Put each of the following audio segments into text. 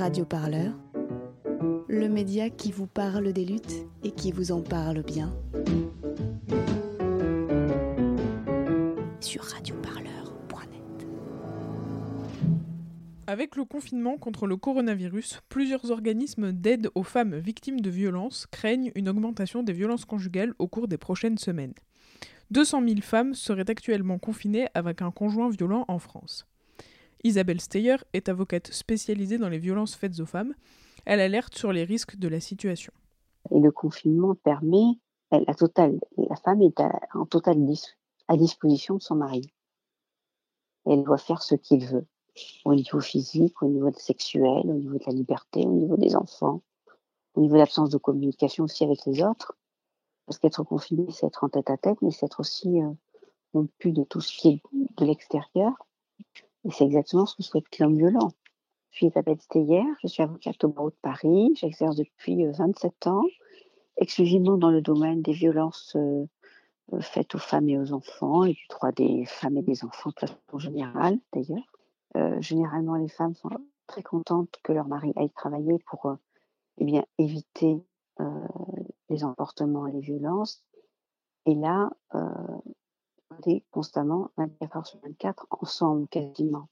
Radio Parleur, le média qui vous parle des luttes et qui vous en parle bien. Sur radioparleur.net. Avec le confinement contre le coronavirus, plusieurs organismes d'aide aux femmes victimes de violences craignent une augmentation des violences conjugales au cours des prochaines semaines. 200 000 femmes seraient actuellement confinées avec un conjoint violent en France. Isabelle Steyer est avocate spécialisée dans les violences faites aux femmes. Elle alerte sur les risques de la situation. Et le confinement permet, la, totale, la femme est en totale à disposition de son mari. Elle doit faire ce qu'il veut, au niveau physique, au niveau sexuel, au niveau de la liberté, au niveau des enfants, au niveau de l'absence de communication aussi avec les autres. Parce qu'être confiné, c'est être en tête à tête, mais c'est être aussi euh, non plus de tout ce qui est de l'extérieur. Et c'est exactement ce que souhaite l'homme violent. Je suis Isabelle Steyer, je suis avocate au barreau de Paris, j'exerce depuis 27 euh, ans, exclusivement dans le domaine des violences euh, euh, faites aux femmes et aux enfants et du droit des femmes et des enfants de façon générale d'ailleurs. Euh, généralement, les femmes sont très contentes que leur mari aille travailler pour eh bien, éviter les emportements et les violences. Et là, constamment 24 heures sur 24 ensemble quasiment.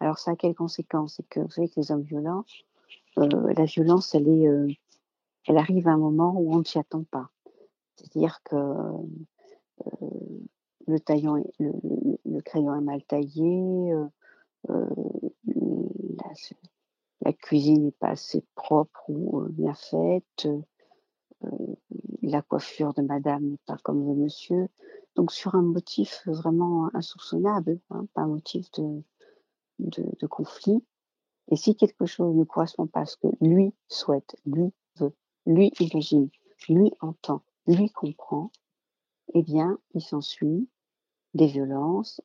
Alors ça a quelles conséquences? C'est que vous savez que les hommes violents, euh, la violence, elle est, euh, elle arrive à un moment où on ne s'y attend pas. C'est-à-dire que euh, le, crayon est mal taillé, la, la, cuisine n'est pas assez propre ou bien faite, la coiffure de madame n'est pas comme de monsieur. Donc sur un motif vraiment insoupçonnable, hein, pas un motif de, conflit. Et si quelque chose ne correspond pas à ce que lui souhaite, lui veut, lui imagine, lui entend, lui comprend, eh bien, il s'ensuit des violences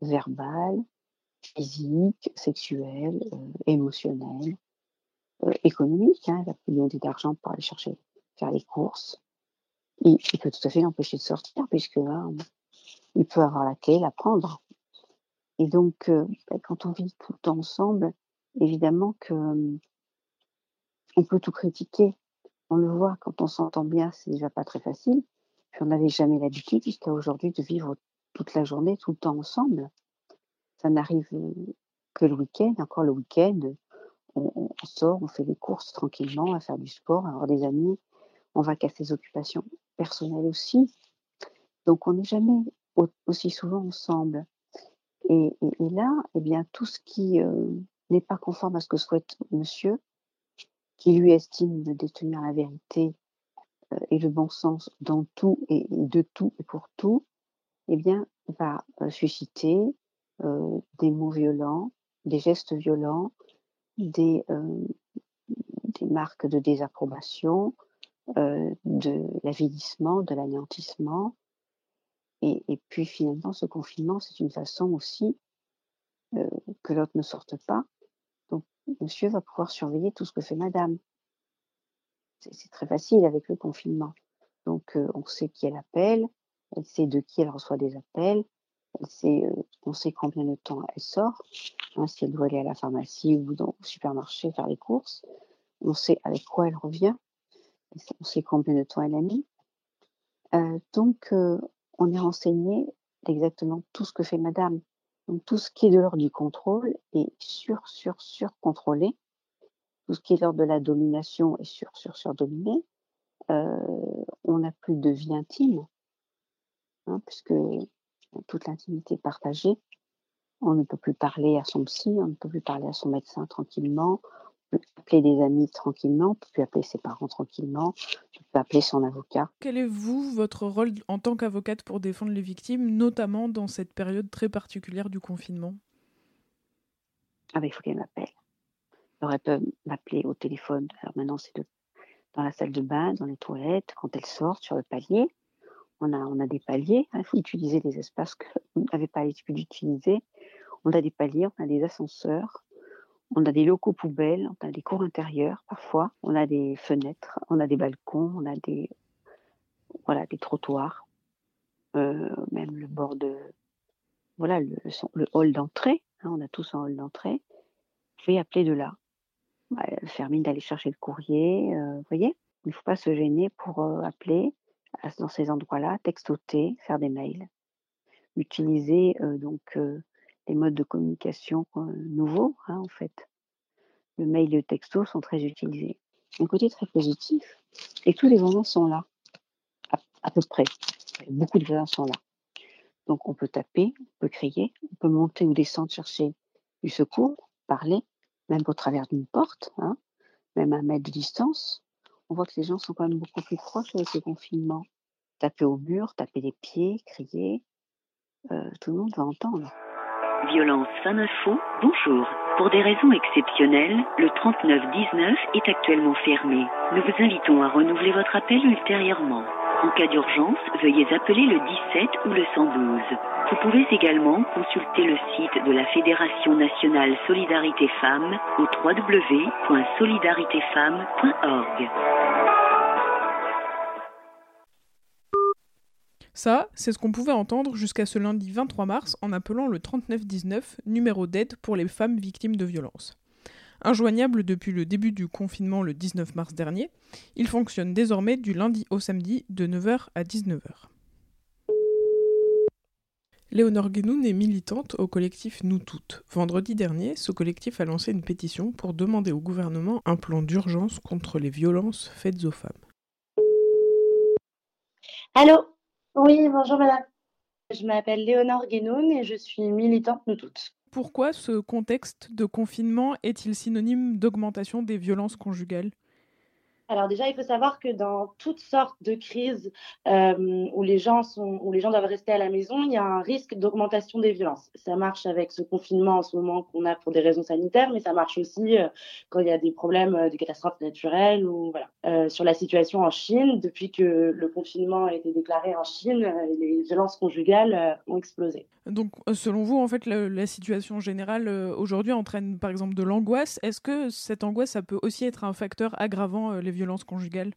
verbales, physiques, sexuelles, euh, émotionnelles, euh, économiques. Hein, il a plus d'argent pour aller chercher, faire les courses, il, peut tout à fait l'empêcher de sortir, puisque il peut avoir la clé, la prendre. Et donc, euh, ben, quand on vit tout le temps ensemble, évidemment que euh, on peut tout critiquer. On le voit, quand on s'entend bien, c'est déjà pas très facile. Puis on n'avait jamais l'habitude jusqu'à aujourd'hui de vivre toute la journée, tout le temps ensemble. Ça n'arrive que le week-end. Encore le week-end, on, sort, on fait les courses tranquillement, va faire du sport, avoir des amis, on va casser ses occupations personnelles aussi. Donc on n'est jamais aussi souvent ensemble. Et, là, eh bien, tout ce qui euh, n'est pas conforme à ce que souhaite monsieur, qui lui estime de détenir la vérité euh, et le bon sens dans tout et, de tout et pour tout, eh bien, va euh, susciter des mots violents, des gestes violents, des, des marques de désapprobation, de l'avilissement, de l'anéantissement. Et, puis finalement, ce confinement, c'est une façon aussi euh, que l'autre ne sorte pas. Donc, monsieur va pouvoir surveiller tout ce que fait madame. C'est très facile avec le confinement. Donc, euh, on sait qui elle appelle, elle sait de qui elle reçoit des appels, euh, on sait combien de temps elle sort, hein, si elle doit aller à la pharmacie ou dans, au supermarché faire les courses. On sait avec quoi elle revient on sait combien de temps elle a mis. Euh, donc, euh, on est renseigné d'exactement tout ce que fait madame. Donc, tout ce qui est de l'ordre du contrôle est sur, sur, sur contrôlé. Tout ce qui est de l'ordre de la domination est sur, sur, sur dominé. Euh, on n'a plus de vie intime, hein, puisque toute l'intimité est partagée. On ne peut plus parler à son psy, on ne peut plus parler à son médecin tranquillement, appeler des amis tranquillement, on peut appeler ses parents tranquillement, on peut appeler son avocat. Quel est, vous, votre rôle en tant qu'avocate pour défendre les victimes, notamment dans cette période très particulière du confinement? Ah ben, il faut qu'elle m'appelle. Elle peut m'appeler au téléphone. Alors maintenant, c'est dans la salle de bain, dans les toilettes, quand elle sort, sur le palier. On a, on a des paliers. Il faut utiliser les espaces qu'on n'avait pas l'habitude d'utiliser. On a des paliers, on a des ascenseurs. On a des locaux poubelles, on a des cours intérieurs parfois, on a des fenêtres, on a des balcons, on a des, voilà, des trottoirs, euh, même le bord de, voilà, le, hall d'entrée. Hein, on a tous un hall d'entrée. Vous pouvez appeler de là. bah, faire mine d'aller chercher le courrier, vous voyez? Il ne faut pas se gêner pour, appeler dans ces endroits-là, textoter, faire des mails. Utiliser, donc les modes de communication, nouveaux, hein, en fait. Le mail et le texto sont très utilisés. Un côté très positif, et tous les voisins sont là, à peu près. Beaucoup de voisins sont là. Donc on peut taper, on peut crier, on peut monter ou descendre chercher du secours, parler, même au travers d'une porte, hein, même à un mètre de distance. On voit que les gens sont quand même beaucoup plus proches avec le confinement. Taper au mur, taper les pieds, crier, euh, tout le monde va entendre. Violence Femme Info, bonjour. Pour des raisons exceptionnelles, le 3919 est actuellement fermé. Nous vous invitons à renouveler votre appel ultérieurement. En cas d'urgence, veuillez appeler le 17 ou le 112. Vous pouvez également consulter le site de la Fédération nationale Solidarité Femmes au www.solidaritéfemmes.org. Ça, c'est ce qu'on pouvait entendre jusqu'à ce lundi 23 mars en appelant le 3919, numéro d'aide pour les femmes victimes de violences. Injoignable depuis le début du confinement le 19 mars dernier, il fonctionne désormais du lundi au samedi de 9h à 19h. Léonore Guénoun est militante au collectif Nous Toutes. Vendredi dernier, ce collectif a lancé une pétition pour demander au gouvernement un plan d'urgence contre les violences faites aux femmes. Allô? Oui, bonjour madame. Je m'appelle Léonore Guénoun et je suis militante Nous Toutes. Pourquoi ce contexte de confinement est-il synonyme d'augmentation des violences conjugales? Alors déjà, il faut savoir que dans toutes sortes de crises euh, où, les gens sont, où les gens doivent rester à la maison, il y a un risque d'augmentation des violences. Ça marche avec ce confinement en ce moment qu'on a pour des raisons sanitaires, mais ça marche aussi euh, quand il y a des problèmes euh, de catastrophes naturelles ou voilà. sur la situation en Chine, depuis que le confinement a été déclaré en Chine, les violences conjugales ont explosé. Donc, selon vous, en fait, la, la situation générale aujourd'hui entraîne par exemple de l'angoisse. Est-ce que cette angoisse, ça peut aussi être un facteur aggravant les violences violence conjugale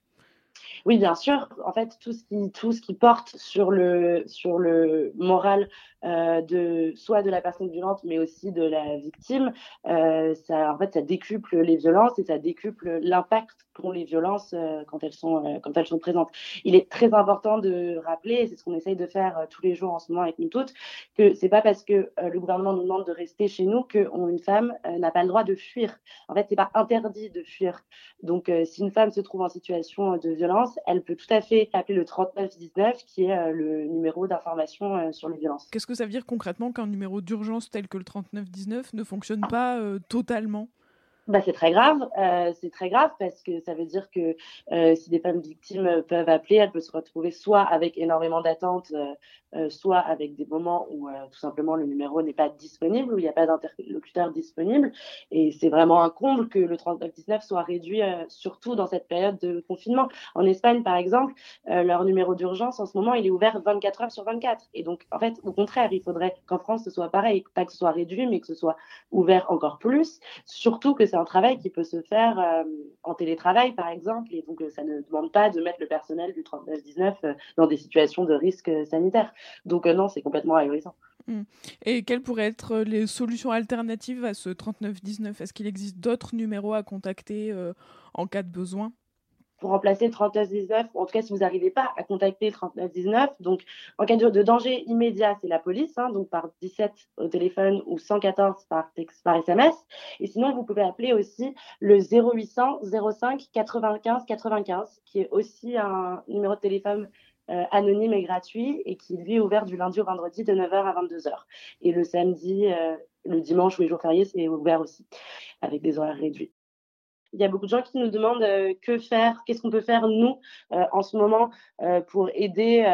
oui, bien sûr. En fait, tout ce qui, porte sur le, sur le moral euh, de soit de la personne violente, mais aussi de la victime, euh, ça, en fait, ça décuple les violences et ça décuple l'impact qu'ont les violences euh, quand elles sont quand elles sont présentes. Il est très important de rappeler, c'est ce qu'on essaye de faire tous les jours en ce moment avec nous toutes, que c'est pas parce que le gouvernement nous demande de rester chez nous qu'une femme n'a pas le droit de fuir. En fait, c'est pas interdit de fuir. Donc, si une femme se trouve en situation de violence, elle peut tout à fait appeler le 3919, qui est le numéro d'information sur les violences. Qu'est-ce que ça veut dire concrètement qu'un numéro d'urgence tel que le 3919 ne fonctionne pas euh, totalement? Bah, c'est très grave. Euh, c'est très grave parce que ça veut dire que euh, si des femmes victimes peuvent appeler, elles peuvent se retrouver soit avec énormément d'attentes, euh, soit avec des moments où tout simplement le numéro n'est pas disponible, où il n'y a pas d'interlocuteur disponible. Et c'est vraiment un comble que le 3919 soit réduit, surtout dans cette période de confinement. En Espagne, par exemple, leur numéro d'urgence en ce moment, il est ouvert 24 heures sur 24. Et donc, en fait, au contraire, il faudrait qu'en France, ce soit pareil, pas que ce soit réduit, mais que ce soit ouvert encore plus. Surtout que c'est un travail qui peut se faire euh, en télétravail, par exemple, et donc euh, ça ne demande pas de mettre le personnel du 3919 euh, dans des situations de risque sanitaire. Donc non, c'est complètement ahurissant. Mmh. Et quelles pourraient être les solutions alternatives à ce 3919 Est-ce qu'il existe d'autres numéros à contacter en cas de besoin? Pour remplacer le 3919, en tout cas si vous n'arrivez pas à contacter le 3919. Donc en cas de, danger immédiat, c'est la police, hein, donc par 17 au téléphone ou 114 par, texte, par SMS. Et sinon, vous pouvez appeler aussi le 0800 05 95 95, qui est aussi un numéro de téléphone euh, anonyme et gratuit et qui lui est ouvert du lundi au vendredi de 9h à 22h. Et le samedi, euh, le dimanche ou les jours fériés, c'est ouvert aussi avec des horaires réduits. Il y a beaucoup de gens qui nous demandent euh, que faire, qu'est-ce qu'on peut faire nous euh, en ce moment euh, pour aider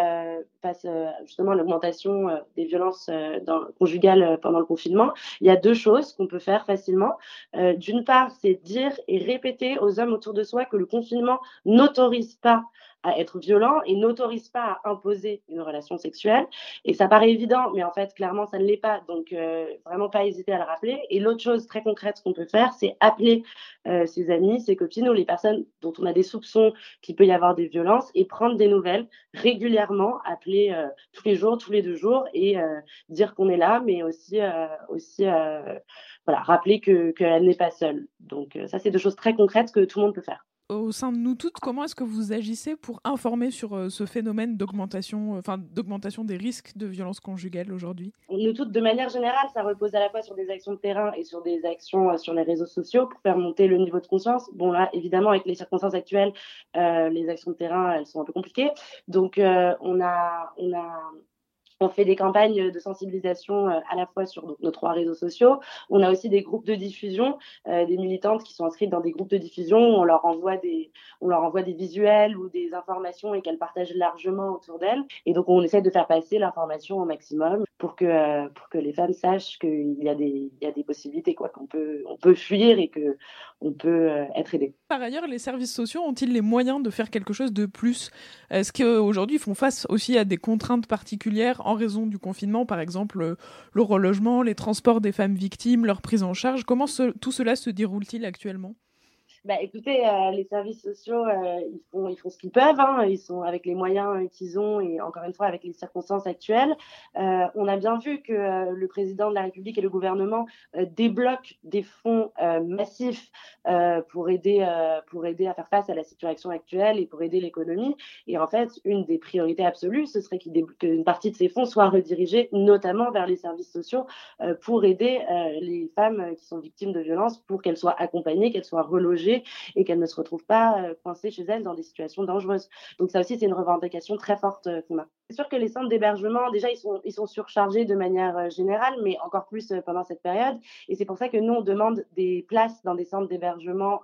face justement à l'augmentation des violences conjugales pendant le confinement. Il y a deux choses qu'on peut faire facilement. D'une part, c'est dire et répéter aux hommes autour de soi que le confinement n'autorise pas à être violent et n'autorise pas à imposer une relation sexuelle. Et ça paraît évident, mais en fait, clairement, ça ne l'est pas. Donc, euh, vraiment pas hésiter à le rappeler. Et l'autre chose très concrète qu'on peut faire, c'est appeler euh, ses amis, ses copines ou les personnes dont on a des soupçons qu'il peut y avoir des violences et prendre des nouvelles régulièrement, appeler rappeler tous les jours, tous les deux jours et dire qu'on est là, mais aussi, aussi voilà, rappeler qu'elle que n'est pas seule. Donc ça, c'est deux choses très concrètes que tout le monde peut faire au sein de nous toutes, comment est-ce que vous agissez pour informer sur euh, ce phénomène d'augmentation, euh, enfin d'augmentation des risques de violence conjugale aujourd'hui? Nous toutes, de manière générale, ça repose à la fois sur des actions de terrain et sur des actions euh, sur les réseaux sociaux pour faire monter le niveau de conscience. Bon là, évidemment, avec les circonstances actuelles, les actions de terrain, elles sont un peu compliquées. Donc on a, on a on fait des campagnes de sensibilisation euh, à la fois sur nos trois réseaux sociaux. On a aussi des groupes de diffusion, euh, des militantes qui sont inscrites dans des groupes de diffusion. On leur envoie des, on leur envoie des visuels ou des informations et qu'elles partagent largement autour d'elles. Et donc on essaie de faire passer l'information au maximum pour que euh, pour que les femmes sachent qu'il y a des y a des possibilités quoi, qu'on peut on peut fuir et que on peut être aidé. Par ailleurs, les services sociaux ont-ils les moyens de faire quelque chose de plus? Est-ce qu'aujourd'hui ils font face aussi à des contraintes particulières en raison du confinement, par exemple euh, le relogement, les transports des femmes victimes, leur prise en charge. Comment tout cela se déroule-t-il actuellement? Bah, écoutez, euh, les services sociaux, euh, ils, font, ce qu'ils peuvent. Hein. Ils sont avec les moyens qu'ils ont et encore une fois avec les circonstances actuelles. Euh, on a bien vu que le président de la République et le gouvernement débloquent des fonds massifs pour aider pour aider à faire face à la situation actuelle et pour aider l'économie. Et en fait, une des priorités absolues, ce serait qu'une partie de ces fonds soit redirigée notamment vers les services sociaux pour aider les femmes qui sont victimes de violences, pour qu'elles soient accompagnées, qu'elles soient relogées et qu'elles ne se retrouvent pas euh, coincées chez elles dans des situations dangereuses. Donc ça aussi, c'est une revendication très forte euh, qu'on. C'est sûr que les centres d'hébergement, déjà, ils sont, ils sont surchargés de manière euh, générale, mais encore plus pendant cette période. Et c'est pour ça que nous, on demande des places dans des centres d'hébergement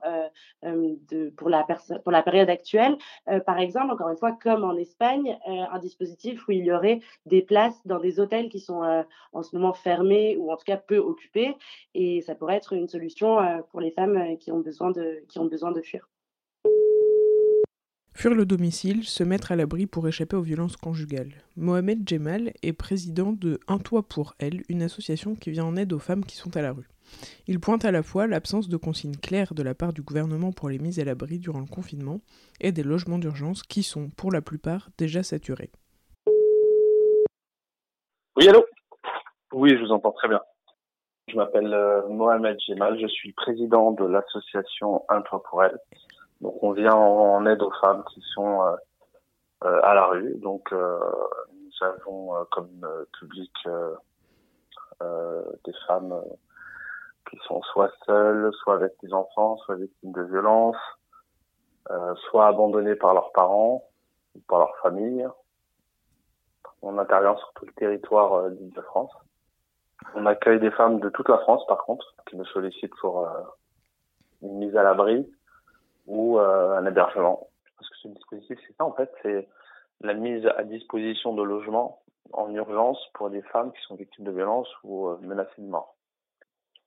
la pour la période actuelle. par exemple, encore une fois, comme en Espagne, un dispositif où il y aurait des places dans des hôtels qui sont en ce moment fermés ou en tout cas peu occupés. Et ça pourrait être une solution pour les femmes qui ont besoin de, qui ont besoin de fuir. Fuir le domicile, se mettre à l'abri pour échapper aux violences conjugales. Mohamed Djemal est président de Un Toit pour Elle, une association qui vient en aide aux femmes qui sont à la rue. Il pointe à la fois l'absence de consignes claires de la part du gouvernement pour les mises à l'abri durant le confinement et des logements d'urgence qui sont, pour la plupart, déjà saturés. Oui, allô? Oui, je vous entends très bien. Je m'appelle euh, Mohamed Gemal, je suis président de l'association Un Toit pour Elle. Donc on vient en, aide aux femmes qui sont euh, euh, à la rue. Donc nous avons comme public des femmes qui sont soit seules, soit avec des enfants, soit victimes de violences, soit abandonnées par leurs parents ou par leur famille. On intervient sur tout le territoire d'Île-de-France. On accueille des femmes de toute la France, par contre, qui nous sollicitent pour euh, une mise à l'abri ou euh, un hébergement. Parce que ce dispositif, c'est ça, en fait, c'est la mise à disposition de logements en urgence pour des femmes qui sont victimes de violences ou euh, menacées de mort.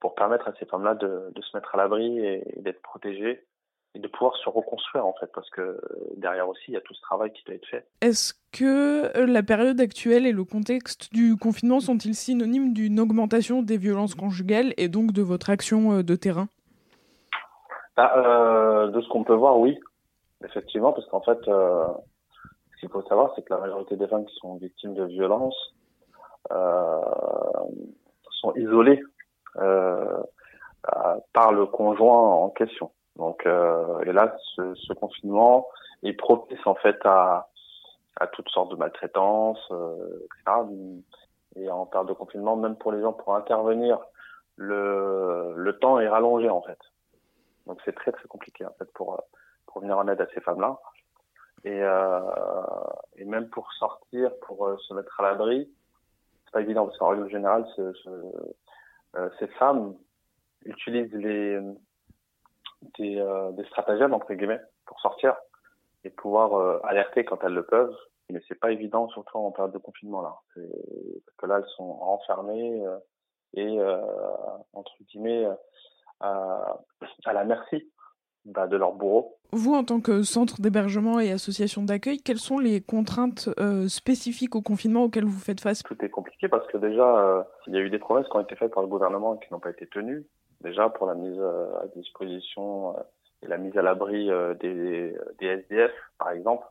Pour permettre à ces femmes-là de, se mettre à l'abri et, d'être protégées et de pouvoir se reconstruire en fait parce que derrière aussi il y a tout ce travail qui doit être fait. Est-ce que euh, la période actuelle et le contexte du confinement sont-ils synonymes d'une augmentation des violences conjugales et donc de votre action euh, de terrain? Bah, euh, De ce qu'on peut voir, oui, effectivement, parce qu'en fait, euh, ce qu'il faut savoir, c'est que la majorité des femmes qui sont victimes de violences euh, sont isolées par le conjoint en question. Donc, euh, et là, ce, ce, confinement est propice en fait à, à toutes sortes de maltraitances, euh, etc. Et en période de confinement, même pour les gens, pour intervenir, le, le temps est rallongé en fait. Donc c'est très très compliqué en fait pour, pour venir en aide à ces femmes-là. Et, euh, et même pour sortir, pour euh, se mettre à l'abri, c'est pas évident parce qu'en règle générale, ce, ce, euh, ces femmes utilisent les des, euh, des stratagèmes entre guillemets pour sortir et pouvoir euh, alerter quand elles le peuvent. Mais c'est pas évident, surtout en période de confinement là. Parce que là, elles sont enfermées euh, et entre guillemets à, à la merci bah, de leur bourreau. Vous, en tant que centre d'hébergement et association d'accueil, quelles sont les contraintes euh, spécifiques au confinement auxquelles vous faites face? Tout est compliqué parce que déjà, euh, il y a eu des promesses qui ont été faites par le gouvernement et qui n'ont pas été tenues déjà pour la mise euh, à disposition euh, et la mise à l'abri euh, des, des, SDF, par exemple.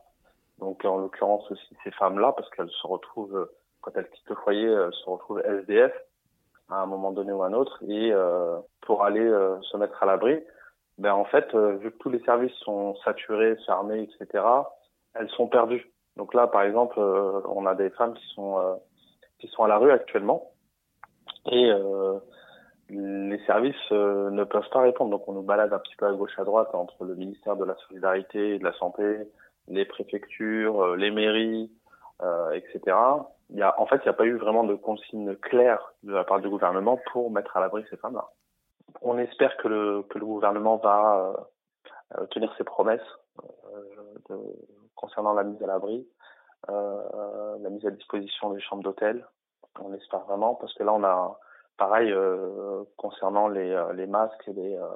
Donc en l'occurrence aussi ces femmes-là, parce qu'elles se retrouvent, quand elles quittent le foyer, elles se retrouvent SDF à un moment donné ou un autre, et pour aller se mettre à l'abri, ben en fait, vu que tous les services sont saturés, fermés, etc., elles sont perdues. Donc là, par exemple, on a des femmes qui sont qui sont à la rue actuellement et euh, les services euh, ne peuvent pas répondre. Donc on nous balade un petit peu à gauche à droite entre le ministère de la Solidarité et de la Santé, les préfectures, euh, les mairies, etc. Il y a, en fait, il n'y a pas eu vraiment de consigne claire de la part du gouvernement pour mettre à l'abri ces femmes-là. On espère que le, que le gouvernement va tenir ses promesses de, concernant la mise à l'abri, la mise à disposition des chambres d'hôtel, on espère vraiment parce que là on a pareil euh, concernant les, euh, les masques et les euh,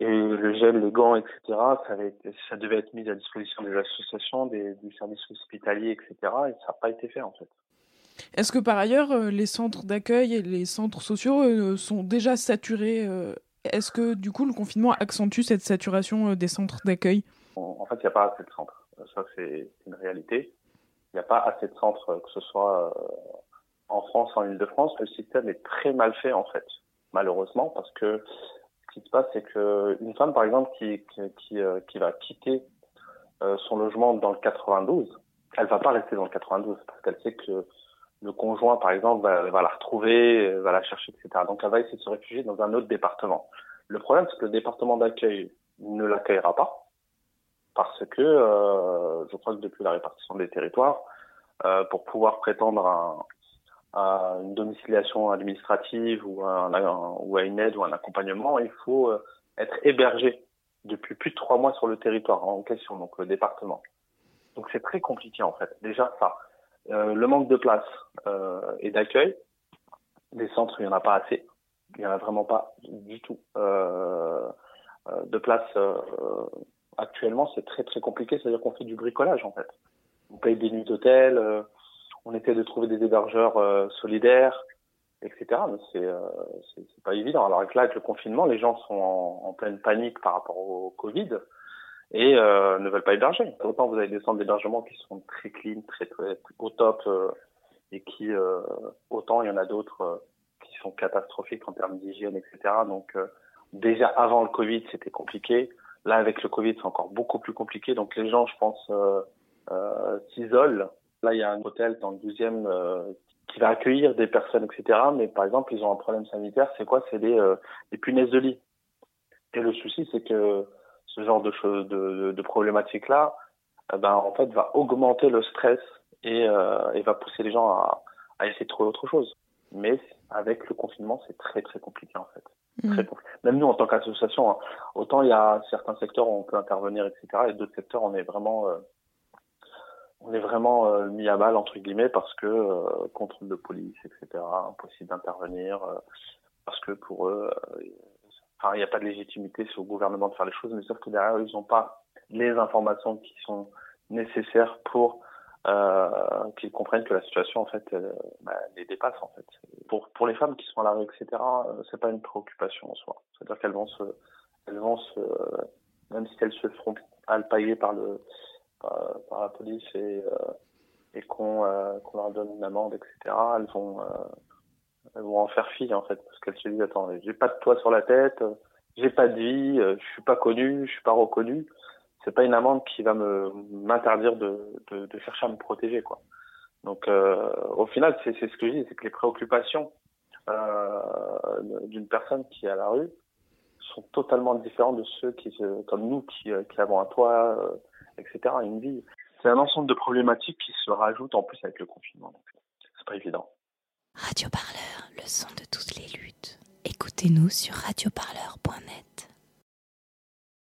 et le gel, les gants, etc. Ça, avait été, ça devait être mis à disposition des associations, des, du service hospitalier, etc. Et ça n'a pas été fait en fait. Est-ce que par ailleurs les centres d'accueil et les centres sociaux sont déjà saturés Est-ce que du coup le confinement accentue cette saturation des centres d'accueil? En fait, il n'y a pas assez de centres. Ça, c'est une réalité. Il n'y a pas assez de centres, que ce soit euh, en France, en Ile-de-France. Le système est très mal fait, en fait, malheureusement, parce que qui se passe, c'est qu'une femme, par exemple, qui, euh, va quitter euh, son logement dans le 92, elle va pas rester dans le 92 parce qu'elle sait que le conjoint, par exemple, va, la retrouver, va la chercher, etc. Donc, elle va essayer de se réfugier dans un autre département. Le problème, c'est que le département d'accueil ne l'accueillera pas parce que euh, je crois que depuis la répartition des territoires, euh, pour pouvoir prétendre à, à, une domiciliation administrative ou à, un, ou à une aide ou un accompagnement, il faut euh, être hébergé depuis plus de trois mois sur le territoire en question, donc le département. Donc c'est très compliqué en fait. Déjà ça, euh, le manque de place euh, et d'accueil, des centres il y en a pas assez, il y en a vraiment pas du tout euh, de place actuellement, c'est très très compliqué. C'est-à-dire qu'on fait du bricolage en fait. On paye des nuits d'hôtel, euh, on essaie de trouver des hébergeurs euh, solidaires, etc. Mais c'est euh, c'est pas évident. Alors là, avec le confinement, les gens sont en, pleine panique par rapport au Covid et euh, ne veulent pas héberger. Autant vous avez des centres d'hébergement qui sont très clean, très, très, au top, et qui autant il y en a d'autres qui sont catastrophiques en termes d'hygiène, etc. Donc déjà avant le Covid, c'était compliqué. Là, avec le Covid, c'est encore beaucoup plus compliqué. Donc les gens, je pense, euh, euh, s'isolent. Là, il y a un hôtel dans le 12e euh, qui va accueillir des personnes, etc. Mais par exemple, ils ont un problème sanitaire. C'est quoi? C'est des, euh, punaises de lit. Et le souci, c'est que ce genre de choses, de, de, problématiques-là, eh ben, en fait, va augmenter le stress et, euh, et va pousser les gens à, à essayer de trouver autre chose. Mais avec le confinement, c'est très très compliqué en fait. Très mm. Même nous, en tant qu'association, hein, autant il y a certains secteurs où on peut intervenir, etc., et d'autres secteurs, on est vraiment, euh, on est vraiment euh, mis à mal entre guillemets parce que euh, contrôle de police, etc., impossible d'intervenir euh, parce que pour eux, enfin, il n'y a pas de légitimité sur le gouvernement de faire les choses, mais sauf que derrière, ils n'ont pas les informations qui sont nécessaires pour qu'ils comprennent que la situation en fait bah, les dépasse en fait. Pour les femmes qui sont à la rue etc. C'est pas une préoccupation en soi. C'est-à-dire qu'elles vont se elles vont se même si elles se feront alpaguer par le par, par la police et euh, et qu'on euh, qu'on leur donne une amende etc. Elles vont elles vont en faire fi en fait parce qu'elles se disent attends j'ai pas de toit sur la tête j'ai pas de vie je suis pas connu je suis pas reconnu c'est pas une amende qui va me m'interdire de, de, de, chercher à me protéger quoi. Donc euh, au final c'est ce que je dis, c'est que les préoccupations euh, d'une personne qui est à la rue sont totalement différentes de ceux qui comme nous qui, qui avons un toit, euh, etc. Une vie. C'est un ensemble de problématiques qui se rajoutent en plus avec le confinement. C'est pas évident. Radio Parleur, le son de toutes les luttes. Écoutez-nous sur radioparleur.net.